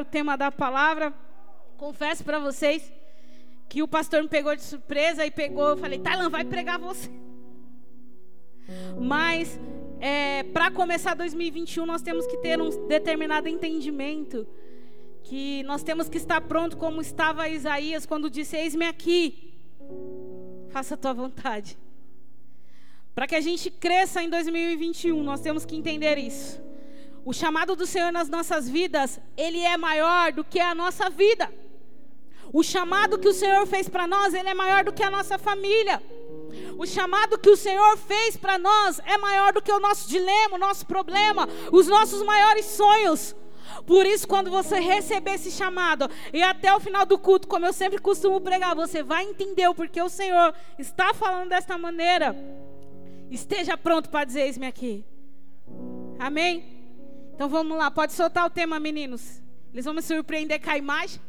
o tema da palavra. Confesso para vocês que o pastor me pegou de surpresa e pegou, eu falei, Tailan, vai pregar você. Mas é, para começar 2021 nós temos que ter um determinado entendimento que nós temos que estar pronto como estava Isaías quando disse: Eis-me aqui, faça a tua vontade. Para que a gente cresça em 2021, nós temos que entender isso. O chamado do Senhor nas nossas vidas, ele é maior do que a nossa vida. O chamado que o Senhor fez para nós, ele é maior do que a nossa família. O chamado que o Senhor fez para nós é maior do que o nosso dilema, o nosso problema, os nossos maiores sonhos. Por isso, quando você receber esse chamado, e até o final do culto, como eu sempre costumo pregar, você vai entender o porquê o Senhor está falando desta maneira. Esteja pronto para dizer: Eis-me aqui. Amém? Então vamos lá, pode soltar o tema, meninos. Eles vão me surpreender com a imagem.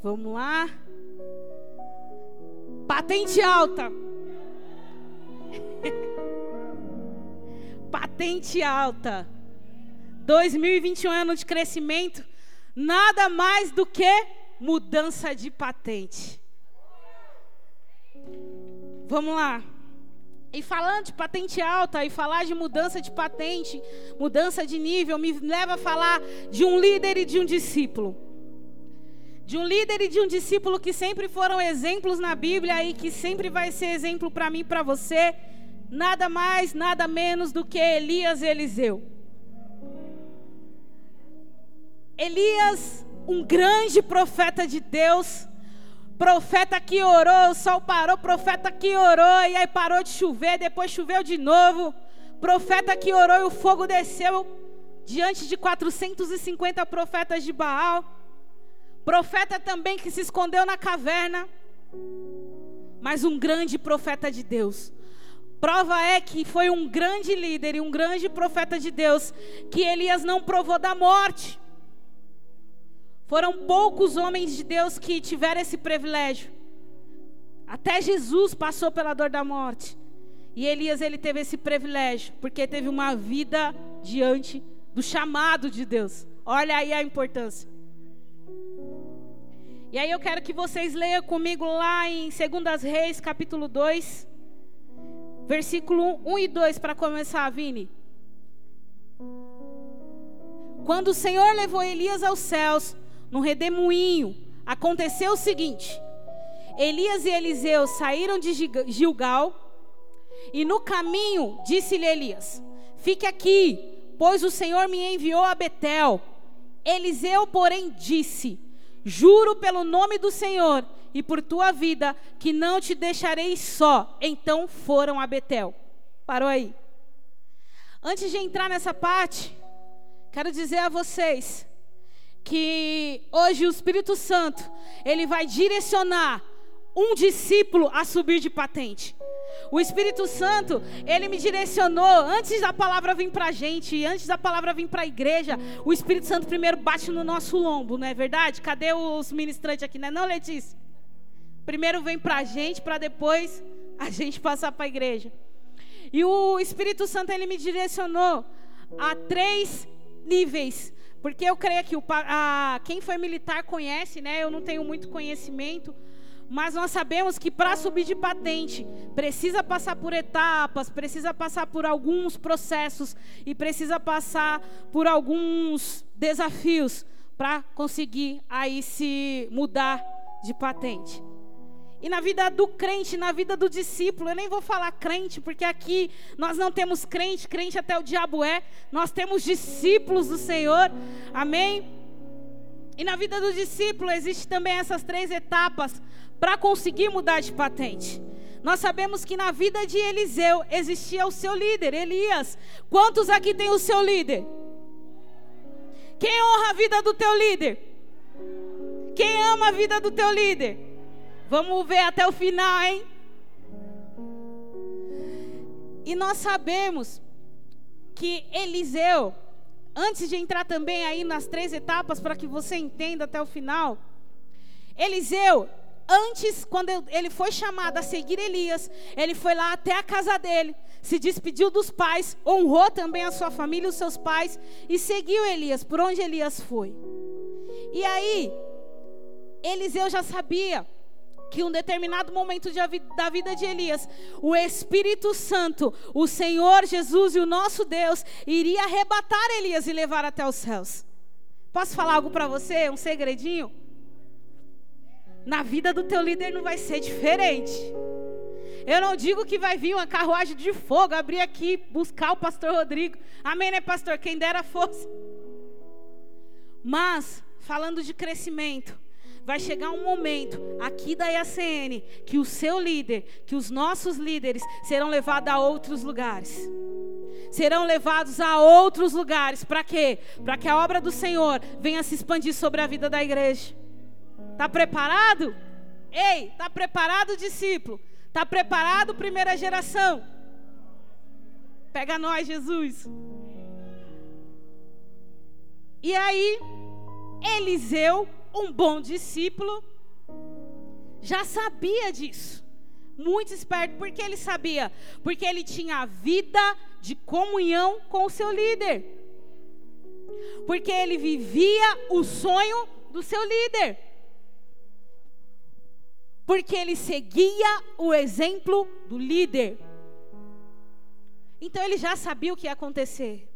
Vamos lá. Patente alta. Patente alta. 2021 é ano de crescimento. Nada mais do que mudança de patente. Vamos lá. E falando de patente alta e falar de mudança de patente, mudança de nível, me leva a falar de um líder e de um discípulo. De um líder e de um discípulo que sempre foram exemplos na Bíblia e que sempre vai ser exemplo para mim e para você nada mais, nada menos do que Elias e Eliseu. Elias, um grande profeta de Deus, profeta que orou, o sol parou, profeta que orou, e aí parou de chover, depois choveu de novo. Profeta que orou e o fogo desceu diante de 450 profetas de Baal. Profeta também que se escondeu na caverna, mas um grande profeta de Deus Prova é que foi um grande líder e um grande profeta de Deus que Elias não provou da morte. Foram poucos homens de Deus que tiveram esse privilégio. Até Jesus passou pela dor da morte. E Elias ele teve esse privilégio, porque teve uma vida diante do chamado de Deus. Olha aí a importância. E aí eu quero que vocês leiam comigo lá em 2 Reis, capítulo 2. Versículo 1 e 2 para começar, Vini. Quando o Senhor levou Elias aos céus, no redemoinho, aconteceu o seguinte: Elias e Eliseu saíram de Gilgal, e no caminho disse-lhe Elias: Fique aqui, pois o Senhor me enviou a Betel. Eliseu, porém, disse: Juro pelo nome do Senhor e por tua vida, que não te deixarei só. Então foram a Betel. Parou aí. Antes de entrar nessa parte, quero dizer a vocês que hoje o Espírito Santo, ele vai direcionar um discípulo a subir de patente. O Espírito Santo, ele me direcionou antes da palavra vir para a gente, antes da palavra vir para a igreja. O Espírito Santo primeiro bate no nosso lombo, não é verdade? Cadê os ministrantes aqui, né? Não, Letícia? Primeiro vem para a gente, para depois a gente passar para a igreja. E o Espírito Santo ele me direcionou a três níveis, porque eu creio que o, a, quem foi militar conhece, né? Eu não tenho muito conhecimento, mas nós sabemos que para subir de patente precisa passar por etapas, precisa passar por alguns processos e precisa passar por alguns desafios para conseguir aí se mudar de patente. E na vida do crente, na vida do discípulo, eu nem vou falar crente, porque aqui nós não temos crente, crente até o diabo é, nós temos discípulos do Senhor, amém? E na vida do discípulo existe também essas três etapas para conseguir mudar de patente. Nós sabemos que na vida de Eliseu existia o seu líder, Elias. Quantos aqui tem o seu líder? Quem honra a vida do teu líder? Quem ama a vida do teu líder? Vamos ver até o final, hein? E nós sabemos que Eliseu, antes de entrar também aí nas três etapas para que você entenda até o final, Eliseu, antes, quando ele foi chamado a seguir Elias, ele foi lá até a casa dele, se despediu dos pais, honrou também a sua família, os seus pais, e seguiu Elias, por onde Elias foi. E aí, Eliseu já sabia que um determinado momento de, da vida de Elias, o Espírito Santo, o Senhor Jesus e o nosso Deus iria arrebatar Elias e levar até os céus. Posso falar algo para você, um segredinho? Na vida do teu líder não vai ser diferente. Eu não digo que vai vir uma carruagem de fogo abrir aqui, buscar o pastor Rodrigo. Amém, né, pastor? Quem dera fosse. Mas, falando de crescimento, vai chegar um momento aqui da IACN que o seu líder, que os nossos líderes serão levados a outros lugares. Serão levados a outros lugares. Para quê? Para que a obra do Senhor venha se expandir sobre a vida da igreja. Está preparado? Ei, está preparado, discípulo? Está preparado, primeira geração? Pega nós, Jesus. E aí, Eliseu um bom discípulo já sabia disso. Muito esperto, porque ele sabia? Porque ele tinha a vida de comunhão com o seu líder. Porque ele vivia o sonho do seu líder. Porque ele seguia o exemplo do líder. Então ele já sabia o que ia acontecer.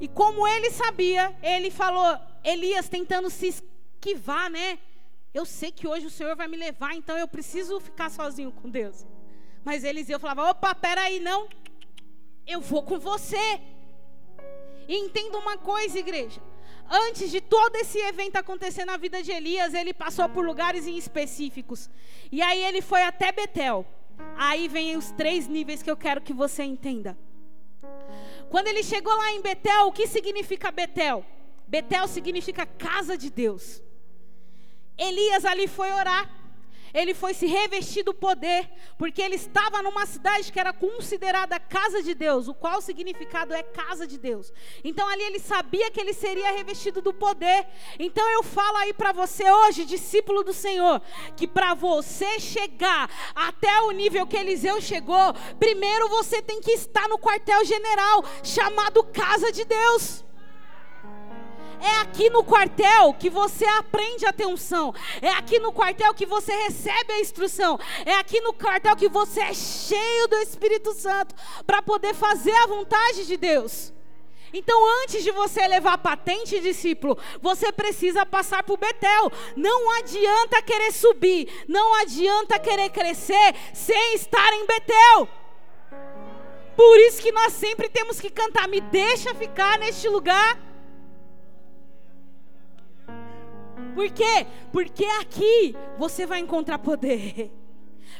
E como ele sabia, ele falou, Elias tentando se que vá, né? Eu sei que hoje o Senhor vai me levar, então eu preciso ficar sozinho com Deus. Mas Eliseu falava: opa, peraí, não. Eu vou com você. E entenda uma coisa, igreja. Antes de todo esse evento acontecer na vida de Elias, ele passou por lugares específicos. E aí ele foi até Betel. Aí vem os três níveis que eu quero que você entenda. Quando ele chegou lá em Betel, o que significa Betel? Betel significa casa de Deus. Elias ali foi orar. Ele foi se revestir do poder, porque ele estava numa cidade que era considerada casa de Deus, o qual significado é casa de Deus. Então ali ele sabia que ele seria revestido do poder. Então eu falo aí para você hoje, discípulo do Senhor, que para você chegar até o nível que Eliseu chegou, primeiro você tem que estar no quartel-general chamado casa de Deus. É aqui no quartel que você aprende a ter unção. É aqui no quartel que você recebe a instrução. É aqui no quartel que você é cheio do Espírito Santo para poder fazer a vontade de Deus. Então, antes de você levar patente, discípulo, você precisa passar por Betel. Não adianta querer subir, não adianta querer crescer sem estar em Betel. Por isso que nós sempre temos que cantar: me deixa ficar neste lugar. Por quê? Porque aqui você vai encontrar poder.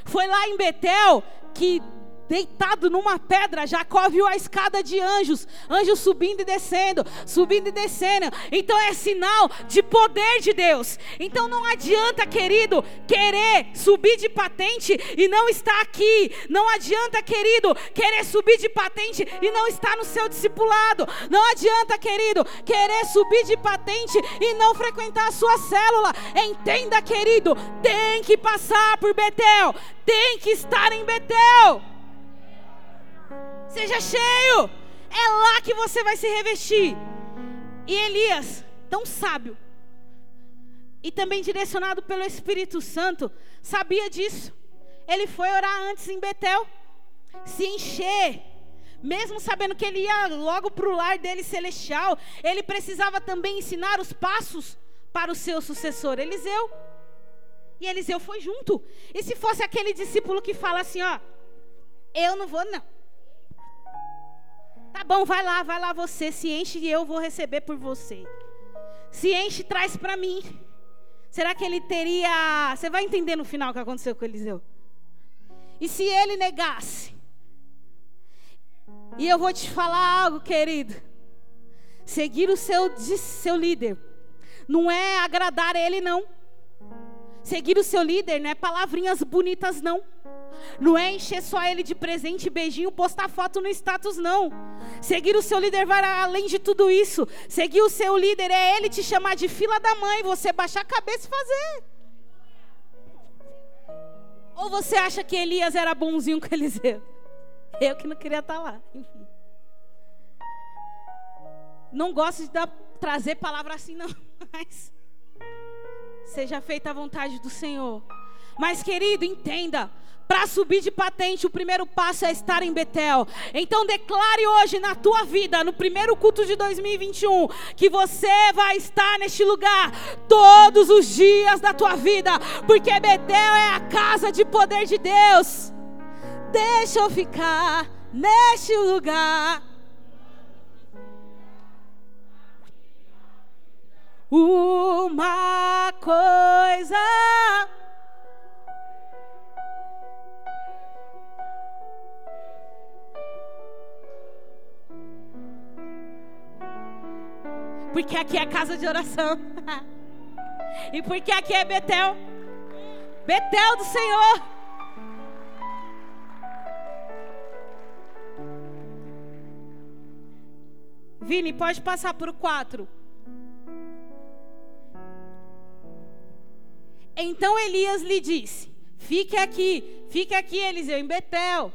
Foi lá em Betel que deitado numa pedra, Jacó viu a escada de anjos, anjos subindo e descendo, subindo e descendo. Então é sinal de poder de Deus. Então não adianta, querido, querer subir de patente e não estar aqui. Não adianta, querido, querer subir de patente e não estar no seu discipulado. Não adianta, querido, querer subir de patente e não frequentar a sua célula. Entenda, querido, tem que passar por Betel, tem que estar em Betel. Seja cheio. É lá que você vai se revestir. E Elias, tão sábio, e também direcionado pelo Espírito Santo, sabia disso. Ele foi orar antes em Betel, se encher, mesmo sabendo que ele ia logo para o lar dele celestial, ele precisava também ensinar os passos para o seu sucessor, Eliseu. E Eliseu foi junto. E se fosse aquele discípulo que fala assim, ó, eu não vou não. Tá bom, vai lá, vai lá você, se enche e eu vou receber por você. Se enche, traz para mim. Será que ele teria. Você vai entender no final o que aconteceu com Eliseu? E se ele negasse? E eu vou te falar algo, querido. Seguir o seu, seu líder não é agradar ele, não. Seguir o seu líder não é palavrinhas bonitas, não. Não é encher só ele de presente, beijinho, postar foto no status, não. Seguir o seu líder vai além de tudo isso. Seguir o seu líder é ele te chamar de fila da mãe, você baixar a cabeça e fazer. Ou você acha que Elias era bonzinho com Eliseu? Eu que não queria estar lá. Enfim. Não gosto de dar, trazer palavra assim, não. Mas seja feita a vontade do Senhor. Mas, querido, entenda. Para subir de patente, o primeiro passo é estar em Betel. Então declare hoje na tua vida, no primeiro culto de 2021, que você vai estar neste lugar todos os dias da tua vida, porque Betel é a casa de poder de Deus. Deixa eu ficar neste lugar. Uma coisa Porque aqui é casa de oração. e porque aqui é Betel. Betel do Senhor. Vini, pode passar por quatro. Então Elias lhe disse: Fique aqui, fique aqui, Eliseu, em Betel,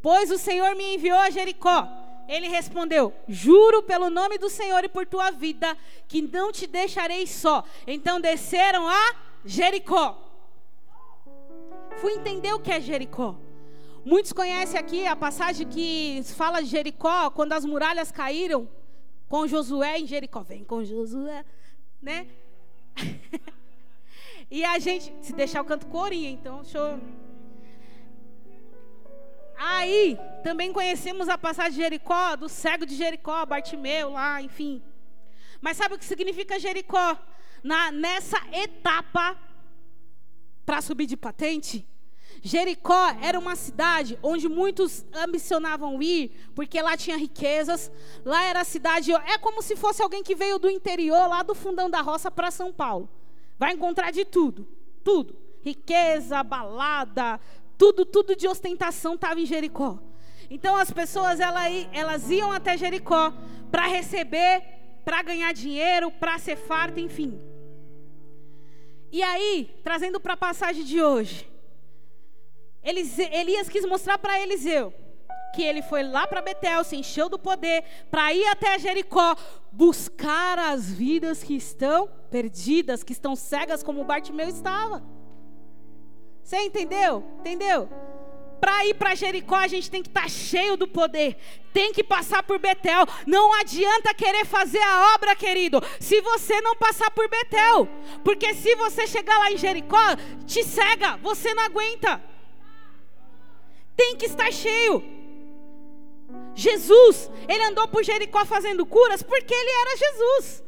pois o Senhor me enviou a Jericó. Ele respondeu: Juro pelo nome do Senhor e por tua vida, que não te deixarei só. Então desceram a Jericó. Fui entender o que é Jericó. Muitos conhecem aqui a passagem que fala de Jericó, quando as muralhas caíram com Josué em Jericó. Vem com Josué, né? e a gente, se deixar eu canto corinha, então eu Aí, também conhecemos a passagem de Jericó, do cego de Jericó, Bartimeu lá, enfim. Mas sabe o que significa Jericó? Na, nessa etapa, para subir de patente, Jericó era uma cidade onde muitos ambicionavam ir, porque lá tinha riquezas. Lá era a cidade, é como se fosse alguém que veio do interior, lá do fundão da roça para São Paulo. Vai encontrar de tudo, tudo. Riqueza, balada, tudo, tudo de ostentação estava em Jericó. Então as pessoas elas, iam até Jericó para receber, para ganhar dinheiro, para ser farta, enfim. E aí, trazendo para a passagem de hoje, Elias quis mostrar para Eliseu que ele foi lá para Betel, se encheu do poder, para ir até Jericó, buscar as vidas que estão perdidas, que estão cegas, como Bartimeu estava. Você entendeu? Entendeu? Para ir para Jericó, a gente tem que estar tá cheio do poder. Tem que passar por Betel. Não adianta querer fazer a obra, querido, se você não passar por Betel. Porque se você chegar lá em Jericó, te cega, você não aguenta. Tem que estar cheio. Jesus, ele andou por Jericó fazendo curas porque ele era Jesus.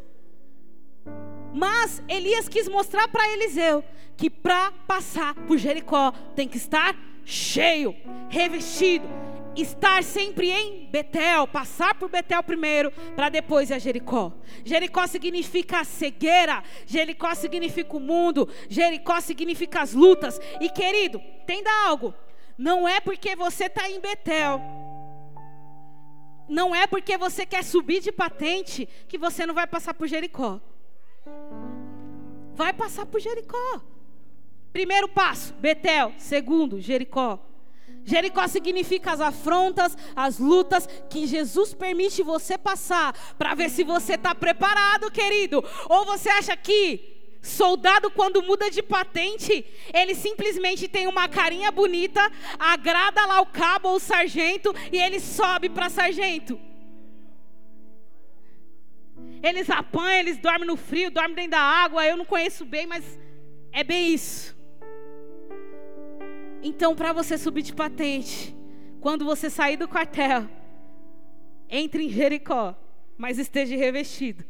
Mas Elias quis mostrar para Eliseu que para passar por Jericó tem que estar cheio, revestido, estar sempre em Betel, passar por Betel primeiro, para depois ir a Jericó. Jericó significa cegueira, Jericó significa o mundo, Jericó significa as lutas. E querido, entenda algo: não é porque você está em Betel, não é porque você quer subir de patente que você não vai passar por Jericó. Vai passar por Jericó. Primeiro passo, Betel. Segundo, Jericó. Jericó significa as afrontas, as lutas que Jesus permite você passar para ver se você está preparado, querido. Ou você acha que soldado, quando muda de patente, ele simplesmente tem uma carinha bonita, agrada lá o cabo ou o sargento e ele sobe para sargento. Eles apanham, eles dormem no frio, dormem dentro da água. Eu não conheço bem, mas é bem isso. Então, para você subir de patente, quando você sair do quartel, entre em Jericó, mas esteja revestido.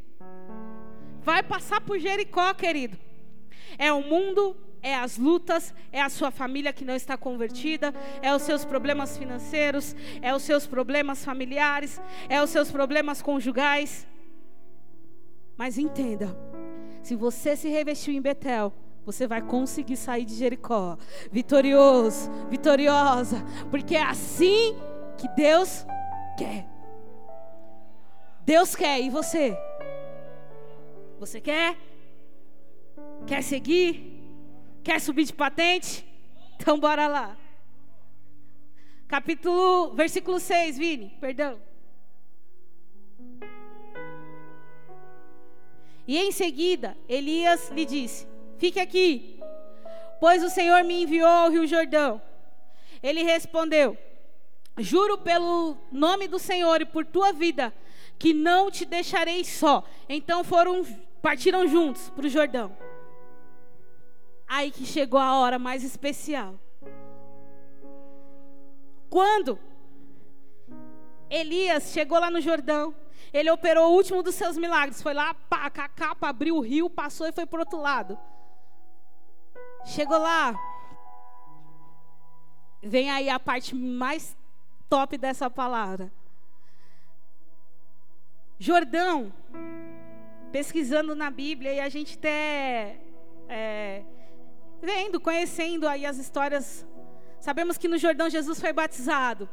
Vai passar por Jericó, querido. É o mundo, é as lutas, é a sua família que não está convertida, é os seus problemas financeiros, é os seus problemas familiares, é os seus problemas conjugais. Mas entenda, se você se revestiu em Betel, você vai conseguir sair de Jericó vitorioso, vitoriosa, porque é assim que Deus quer. Deus quer e você? Você quer? Quer seguir? Quer subir de patente? Então bora lá. Capítulo, versículo 6, Vini, perdão. E em seguida, Elias lhe disse: Fique aqui, pois o Senhor me enviou ao Rio Jordão. Ele respondeu: Juro pelo nome do Senhor e por tua vida, que não te deixarei só. Então foram, partiram juntos para o Jordão. Aí que chegou a hora mais especial. Quando Elias chegou lá no Jordão, ele operou o último dos seus milagres. Foi lá, pá, a capa, abriu o rio, passou e foi para outro lado. Chegou lá. Vem aí a parte mais top dessa palavra. Jordão, pesquisando na Bíblia e a gente até é, vendo, conhecendo aí as histórias. Sabemos que no Jordão Jesus foi batizado.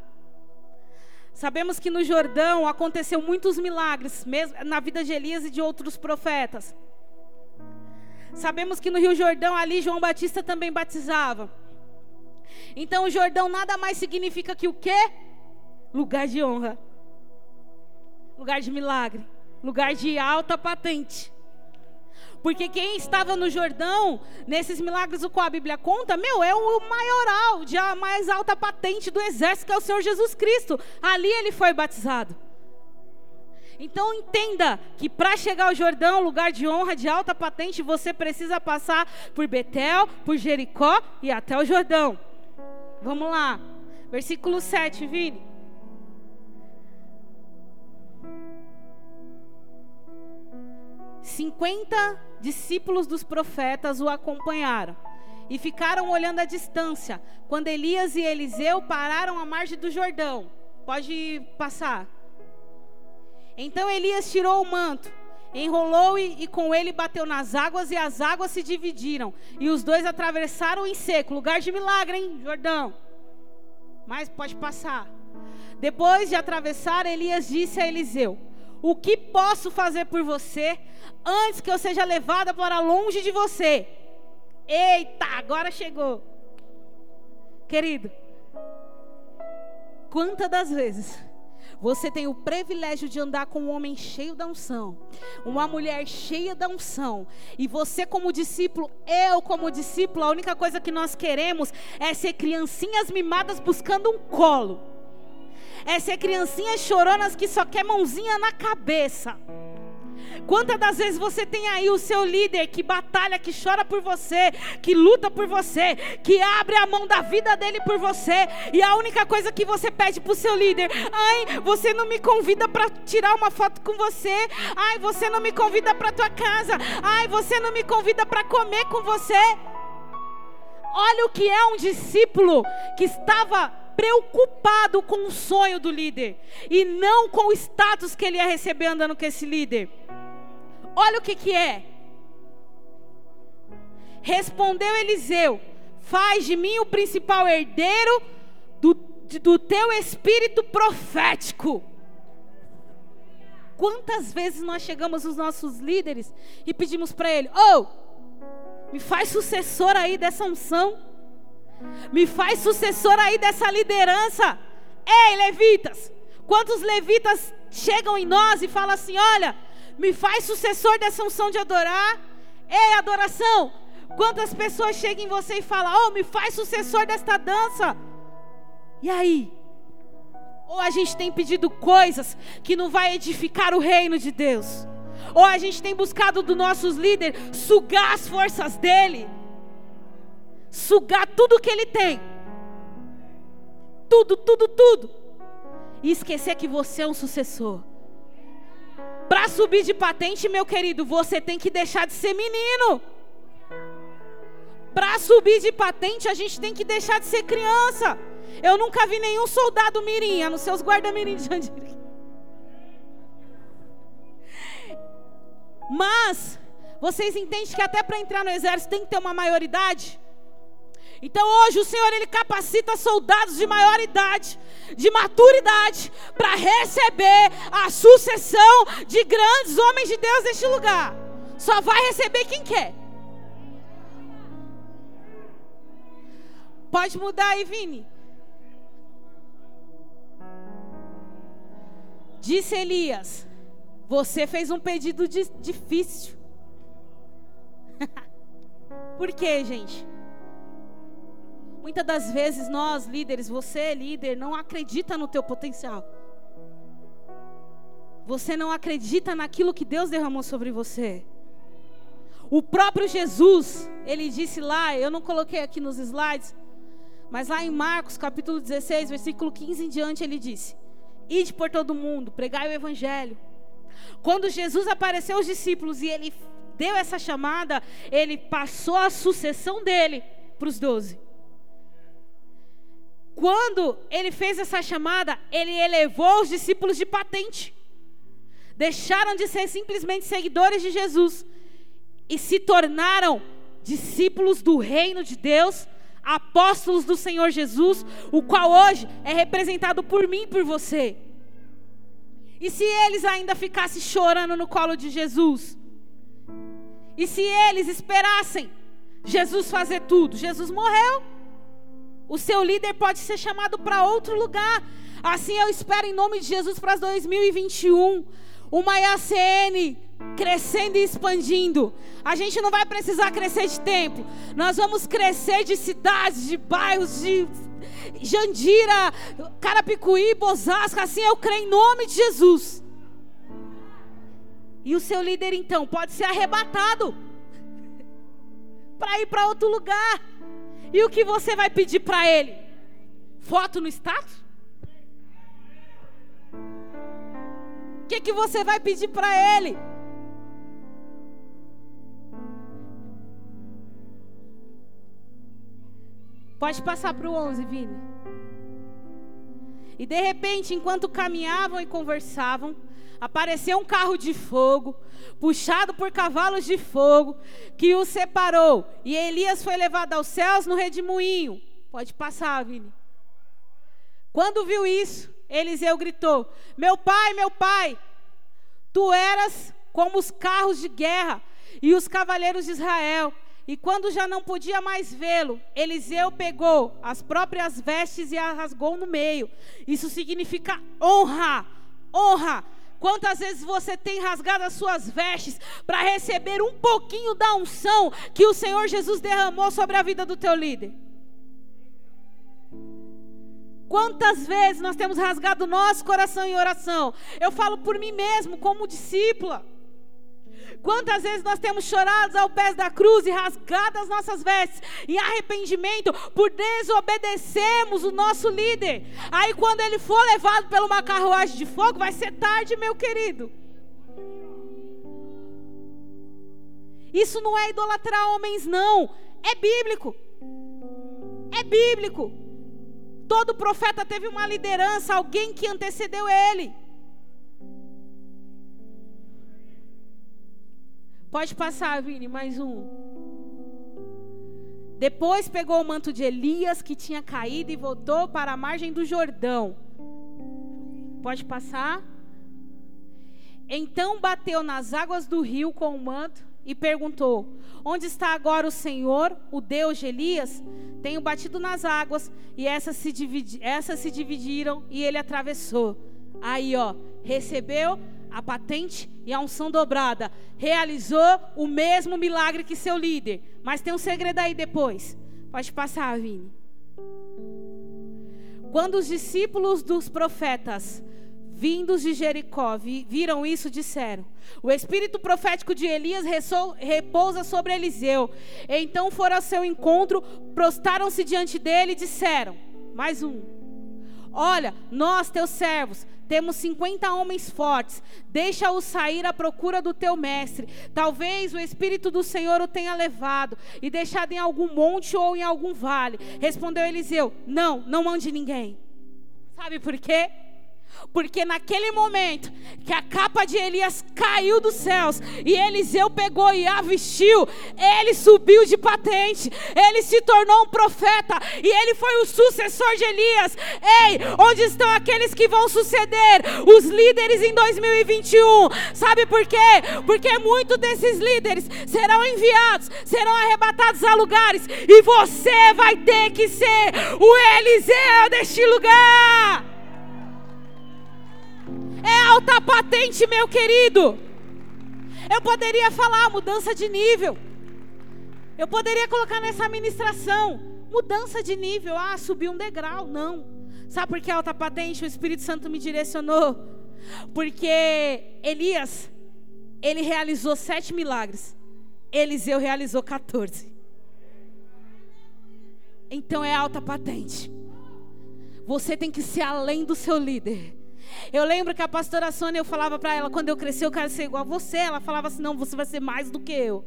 Sabemos que no Jordão aconteceu muitos milagres, mesmo na vida de Elias e de outros profetas. Sabemos que no Rio Jordão ali João Batista também batizava. Então o Jordão nada mais significa que o quê? Lugar de honra. Lugar de milagre, lugar de alta patente. Porque quem estava no Jordão, nesses milagres o qual a Bíblia conta, meu, é o maioral, de a mais alta patente do exército, que é o Senhor Jesus Cristo. Ali ele foi batizado. Então entenda que para chegar ao Jordão, lugar de honra, de alta patente, você precisa passar por Betel, por Jericó e até o Jordão. Vamos lá. Versículo 7, Vini. Cinquenta discípulos dos profetas o acompanharam e ficaram olhando à distância, quando Elias e Eliseu pararam à margem do Jordão. Pode passar. Então Elias tirou o manto, enrolou e, e, com ele bateu nas águas, e as águas se dividiram. E os dois atravessaram em seco lugar de milagre, hein, Jordão? Mas pode passar. Depois de atravessar, Elias disse a Eliseu: O que posso fazer por você antes que eu seja levada para longe de você. Eita, agora chegou. Querido, quantas das vezes você tem o privilégio de andar com um homem cheio da unção, uma mulher cheia da unção, e você, como discípulo, eu, como discípulo, a única coisa que nós queremos é ser criancinhas mimadas buscando um colo, é ser criancinhas choronas que só quer mãozinha na cabeça. Quantas das vezes você tem aí o seu líder que batalha, que chora por você, que luta por você, que abre a mão da vida dele por você, e a única coisa que você pede para o seu líder, ai, você não me convida para tirar uma foto com você, ai, você não me convida para tua casa, ai, você não me convida para comer com você. Olha o que é um discípulo que estava preocupado com o sonho do líder e não com o status que ele ia receber andando com esse líder. Olha o que, que é. Respondeu Eliseu: Faz de mim o principal herdeiro do, do teu espírito profético. Quantas vezes nós chegamos os nossos líderes e pedimos para ele: Oh, me faz sucessor aí dessa unção, me faz sucessor aí dessa liderança. Ei, levitas, quantos levitas chegam em nós e falam assim: Olha, me faz sucessor dessa unção de adorar. Ei, adoração! Quantas pessoas chegam em você e falam: Oh, me faz sucessor desta dança. E aí? Ou a gente tem pedido coisas que não vai edificar o reino de Deus. Ou a gente tem buscado dos nossos líderes sugar as forças dele. Sugar tudo que ele tem. Tudo, tudo, tudo. E esquecer que você é um sucessor. Para subir de patente, meu querido, você tem que deixar de ser menino. Para subir de patente, a gente tem que deixar de ser criança. Eu nunca vi nenhum soldado mirim, nos seus guarda-mirim de Jandiri. Mas, vocês entendem que até para entrar no exército tem que ter uma maioridade? Então hoje o Senhor ele capacita soldados de maior idade, de maturidade, para receber a sucessão de grandes homens de Deus neste lugar. Só vai receber quem quer. Pode mudar aí, Vini. Disse Elias: Você fez um pedido difícil. Por quê, gente? Muitas das vezes nós, líderes, você, líder, não acredita no teu potencial. Você não acredita naquilo que Deus derramou sobre você. O próprio Jesus, ele disse lá, eu não coloquei aqui nos slides, mas lá em Marcos, capítulo 16, versículo 15 em diante, ele disse: Ide por todo mundo, pregai o evangelho. Quando Jesus apareceu aos discípulos e ele deu essa chamada, ele passou a sucessão dele para os doze. Quando ele fez essa chamada, ele elevou os discípulos de patente. Deixaram de ser simplesmente seguidores de Jesus e se tornaram discípulos do reino de Deus, apóstolos do Senhor Jesus, o qual hoje é representado por mim e por você. E se eles ainda ficassem chorando no colo de Jesus? E se eles esperassem Jesus fazer tudo? Jesus morreu. O seu líder pode ser chamado para outro lugar. Assim eu espero em nome de Jesus para 2021. Uma IACN crescendo e expandindo. A gente não vai precisar crescer de templo. Nós vamos crescer de cidades, de bairros, de Jandira, Carapicuí, Bosasco. Assim eu creio em nome de Jesus. E o seu líder então pode ser arrebatado para ir para outro lugar. E o que você vai pedir para ele? Foto no status? O que, que você vai pedir para ele? Pode passar para o 11, Vini. E de repente, enquanto caminhavam e conversavam, apareceu um carro de fogo, puxado por cavalos de fogo, que o separou. E Elias foi levado aos céus no redemoinho. Pode passar, Vini. Quando viu isso, Eliseu gritou: Meu pai, meu pai, tu eras como os carros de guerra e os cavaleiros de Israel. E quando já não podia mais vê-lo, Eliseu pegou as próprias vestes e a rasgou no meio. Isso significa honra, honra. Quantas vezes você tem rasgado as suas vestes para receber um pouquinho da unção que o Senhor Jesus derramou sobre a vida do teu líder? Quantas vezes nós temos rasgado nosso coração em oração? Eu falo por mim mesmo, como discípula. Quantas vezes nós temos chorado ao pés da cruz e rasgado as nossas vestes em arrependimento por desobedecermos o nosso líder. Aí quando ele for levado pela uma carruagem de fogo, vai ser tarde, meu querido. Isso não é idolatrar homens, não. É bíblico. É bíblico. Todo profeta teve uma liderança, alguém que antecedeu ele. Pode passar, Vini, mais um. Depois pegou o manto de Elias que tinha caído e voltou para a margem do Jordão. Pode passar. Então bateu nas águas do rio com o manto e perguntou: Onde está agora o Senhor, o Deus de Elias? Tenho batido nas águas e essas se, dividi essas se dividiram e ele atravessou. Aí, ó, recebeu a patente e a unção dobrada, realizou o mesmo milagre que seu líder. Mas tem um segredo aí depois. Pode passar, Vini. Quando os discípulos dos profetas vindos de Jericó viram isso, disseram: O espírito profético de Elias repousa sobre Eliseu. Então foram ao seu encontro, prostaram-se diante dele e disseram: Mais um. Olha, nós, teus servos, temos 50 homens fortes. Deixa-os sair à procura do teu mestre. Talvez o Espírito do Senhor o tenha levado e deixado em algum monte ou em algum vale. Respondeu Eliseu: Não, não mande ninguém. Sabe por quê? Porque naquele momento que a capa de Elias caiu dos céus e Eliseu pegou e a vestiu, ele subiu de patente, ele se tornou um profeta e ele foi o sucessor de Elias. Ei, onde estão aqueles que vão suceder os líderes em 2021? Sabe por quê? Porque muitos desses líderes serão enviados, serão arrebatados a lugares e você vai ter que ser o Eliseu deste lugar. É alta patente, meu querido. Eu poderia falar mudança de nível. Eu poderia colocar nessa administração mudança de nível. Ah, subir um degrau. Não. Sabe por que alta patente? O Espírito Santo me direcionou. Porque Elias, ele realizou sete milagres. Eliseu realizou 14. Então é alta patente. Você tem que ser além do seu líder. Eu lembro que a pastora Sônia, eu falava para ela, quando eu crescer, eu quero ser igual a você. Ela falava assim: não, você vai ser mais do que eu.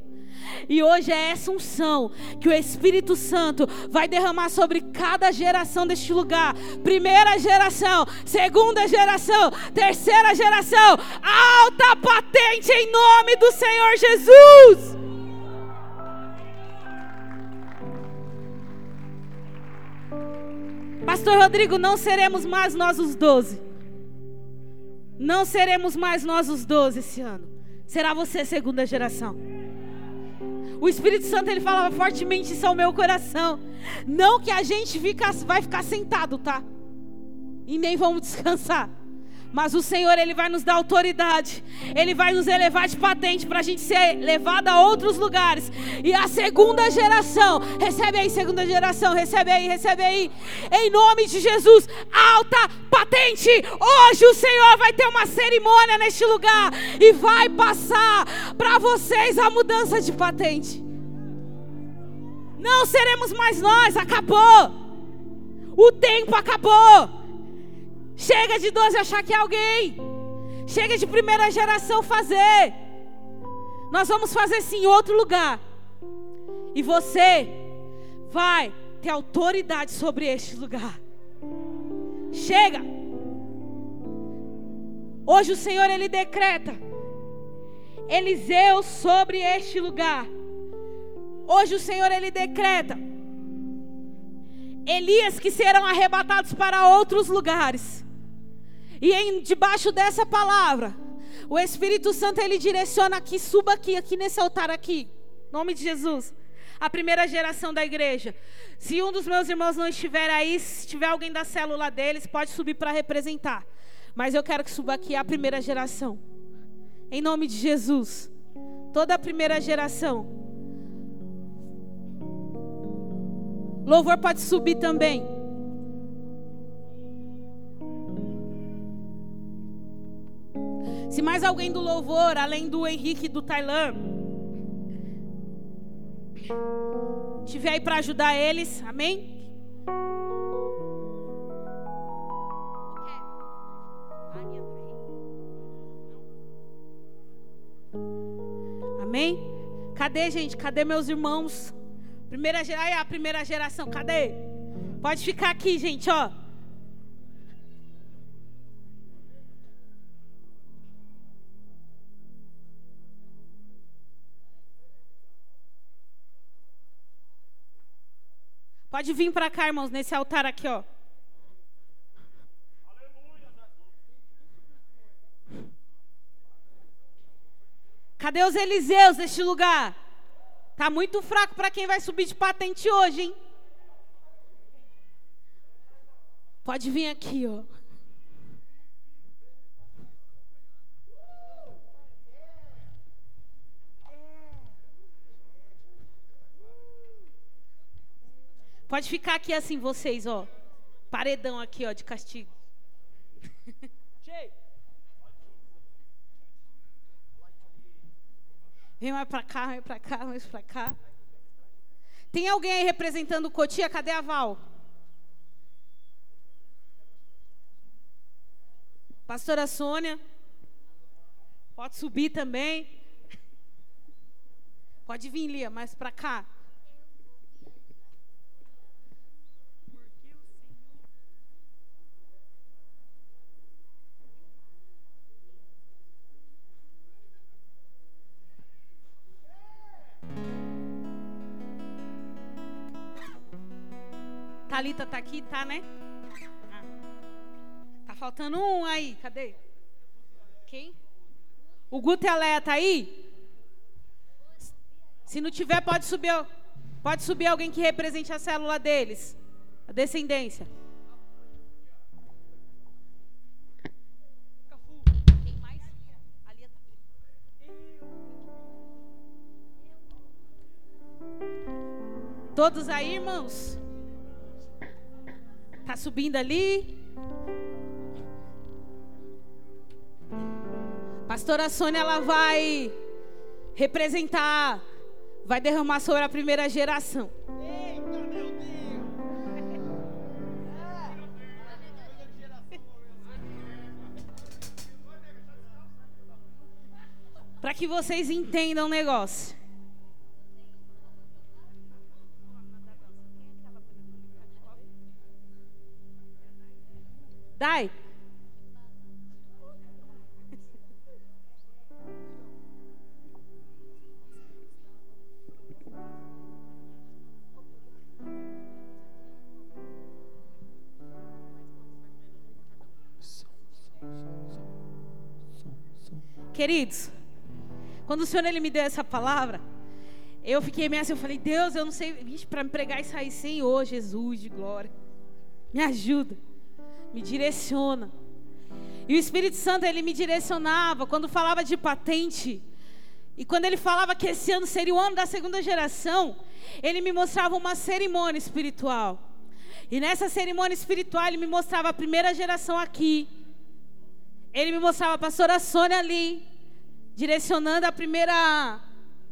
E hoje é essa unção que o Espírito Santo vai derramar sobre cada geração deste lugar. Primeira geração, segunda geração, terceira geração. Alta patente em nome do Senhor Jesus. Pastor Rodrigo, não seremos mais nós os doze. Não seremos mais nós os doze esse ano. Será você segunda geração. O Espírito Santo ele falava fortemente isso ao meu coração. Não que a gente fica, vai ficar sentado, tá? E nem vamos descansar. Mas o Senhor, Ele vai nos dar autoridade. Ele vai nos elevar de patente para a gente ser levado a outros lugares. E a segunda geração, recebe aí, segunda geração, recebe aí, recebe aí. Em nome de Jesus, alta patente. Hoje o Senhor vai ter uma cerimônia neste lugar. E vai passar para vocês a mudança de patente. Não seremos mais nós, acabou. O tempo acabou. Chega de 12 achar que é alguém. Chega de primeira geração fazer. Nós vamos fazer sim em outro lugar. E você vai ter autoridade sobre este lugar. Chega. Hoje o Senhor ele decreta Eliseu sobre este lugar. Hoje o Senhor ele decreta Elias que serão arrebatados para outros lugares. E em, debaixo dessa palavra, o Espírito Santo ele direciona aqui, suba aqui, aqui nesse altar aqui. Nome de Jesus. A primeira geração da igreja. Se um dos meus irmãos não estiver aí, se tiver alguém da célula deles, pode subir para representar. Mas eu quero que suba aqui a primeira geração. Em nome de Jesus. Toda a primeira geração. Louvor pode subir também. Se mais alguém do louvor, além do Henrique e do Tailan, tiver aí para ajudar eles, amém? Amém? Cadê, gente? Cadê meus irmãos? Primeira geração, a primeira geração, cadê? Pode ficar aqui, gente, ó. Pode vir para cá, irmãos, nesse altar aqui, ó. Cadê os Eliseus deste lugar? Tá muito fraco para quem vai subir de patente hoje, hein? Pode vir aqui, ó. Pode ficar aqui assim, vocês, ó. Paredão aqui, ó, de castigo. Vem mais pra cá, vem pra cá, mais pra cá. Tem alguém aí representando o Cotia? Cadê a Val? Pastora Sônia. Pode subir também. Pode vir, Lia, mais pra cá. Talita tá aqui, tá, né? Ah. Tá faltando um aí, cadê? Quem? O Guto e a Leia tá aí? Se não tiver, pode subir, pode subir alguém que represente a célula deles, a descendência. Todos aí, irmãos? Tá subindo ali? Pastora Sônia, ela vai representar, vai derramar sobre a primeira geração. Eita, meu Deus! Para que vocês entendam o negócio. Dai. Queridos, quando o Senhor ele me deu essa palavra, eu fiquei meio assim, eu falei, Deus, eu não sei, para me pregar sair sem hoje, Jesus de glória. Me ajuda me direciona. E o Espírito Santo, ele me direcionava quando falava de patente. E quando ele falava que esse ano seria o ano da segunda geração, ele me mostrava uma cerimônia espiritual. E nessa cerimônia espiritual, ele me mostrava a primeira geração aqui. Ele me mostrava a pastora Sônia ali, direcionando a primeira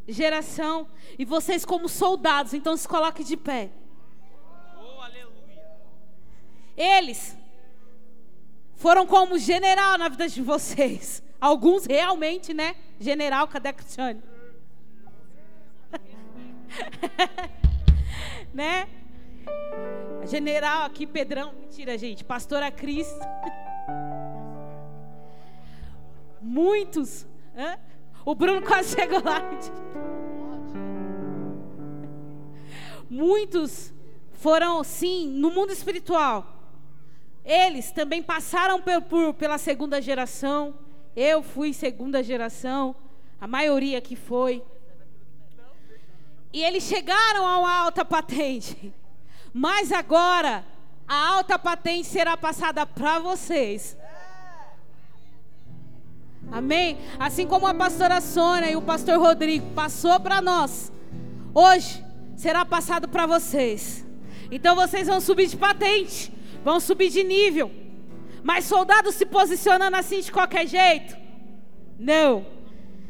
geração. E vocês, como soldados, então se coloquem de pé. Oh, aleluia. Eles foram como general na vida de vocês. Alguns realmente, né? General, cadê a Cristiane? né? General aqui, Pedrão. Mentira, gente. Pastora Cris. Muitos. Hã? O Bruno quase chegou lá. Muitos foram, sim, no mundo espiritual eles também passaram por, por, pela segunda geração. Eu fui segunda geração, a maioria que foi. E eles chegaram a uma alta patente. Mas agora, a alta patente será passada para vocês. Amém? Assim como a pastora Sônia e o pastor Rodrigo passou para nós, hoje será passado para vocês. Então vocês vão subir de patente vão subir de nível. Mas soldados se posicionando assim de qualquer jeito? Não.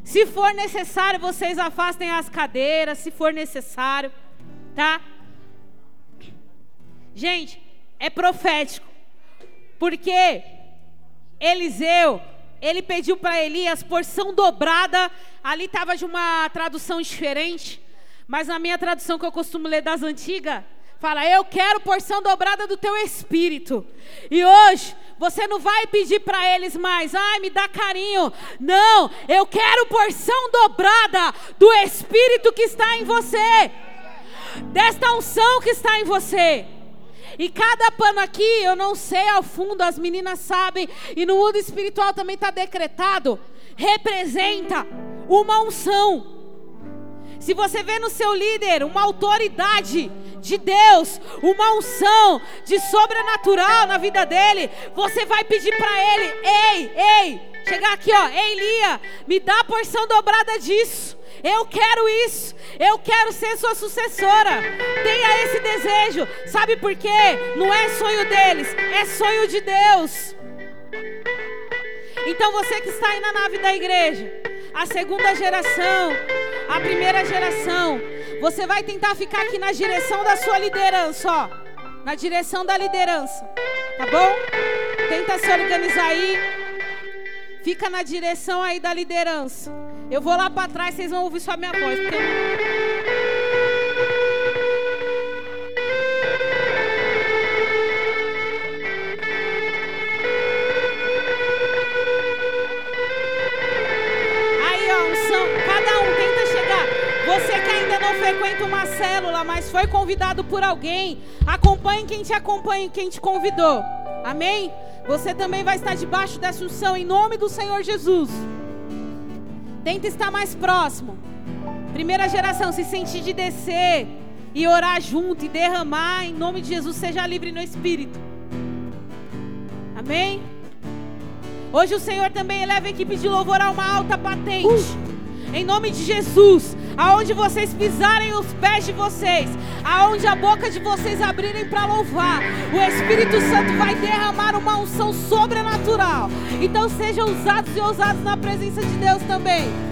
Se for necessário, vocês afastem as cadeiras, se for necessário, tá? Gente, é profético. Porque Eliseu, ele pediu para Elias porção dobrada. Ali estava de uma tradução diferente, mas na minha tradução que eu costumo ler das antigas, Fala, eu quero porção dobrada do teu espírito. E hoje, você não vai pedir para eles mais, ai, me dá carinho. Não, eu quero porção dobrada do espírito que está em você, desta unção que está em você. E cada pano aqui, eu não sei ao fundo, as meninas sabem, e no mundo espiritual também está decretado, representa uma unção. Se você vê no seu líder uma autoridade, de Deus, uma unção de sobrenatural na vida dele, você vai pedir para ele: ei, ei, chegar aqui, ó, ei, Lia, me dá a porção dobrada disso. Eu quero isso. Eu quero ser sua sucessora. Tenha esse desejo. Sabe por quê? Não é sonho deles, é sonho de Deus. Então você que está aí na nave da igreja, a segunda geração, a primeira geração, você vai tentar ficar aqui na direção da sua liderança, ó. Na direção da liderança. Tá bom? Tenta se organizar aí. Fica na direção aí da liderança. Eu vou lá para trás, vocês vão ouvir só minha voz. Porque... convidado por alguém, Acompanhe quem te acompanha, quem te convidou. Amém? Você também vai estar debaixo dessa unção em nome do Senhor Jesus. Tenta estar mais próximo. Primeira geração, se sentir de descer e orar junto e derramar em nome de Jesus, seja livre no espírito. Amém? Hoje o Senhor também eleva a equipe de louvor a uma alta patente. Uh. Em nome de Jesus, aonde vocês pisarem os pés de vocês, aonde a boca de vocês abrirem para louvar, o Espírito Santo vai derramar uma unção sobrenatural. Então sejam usados e ousados na presença de Deus também.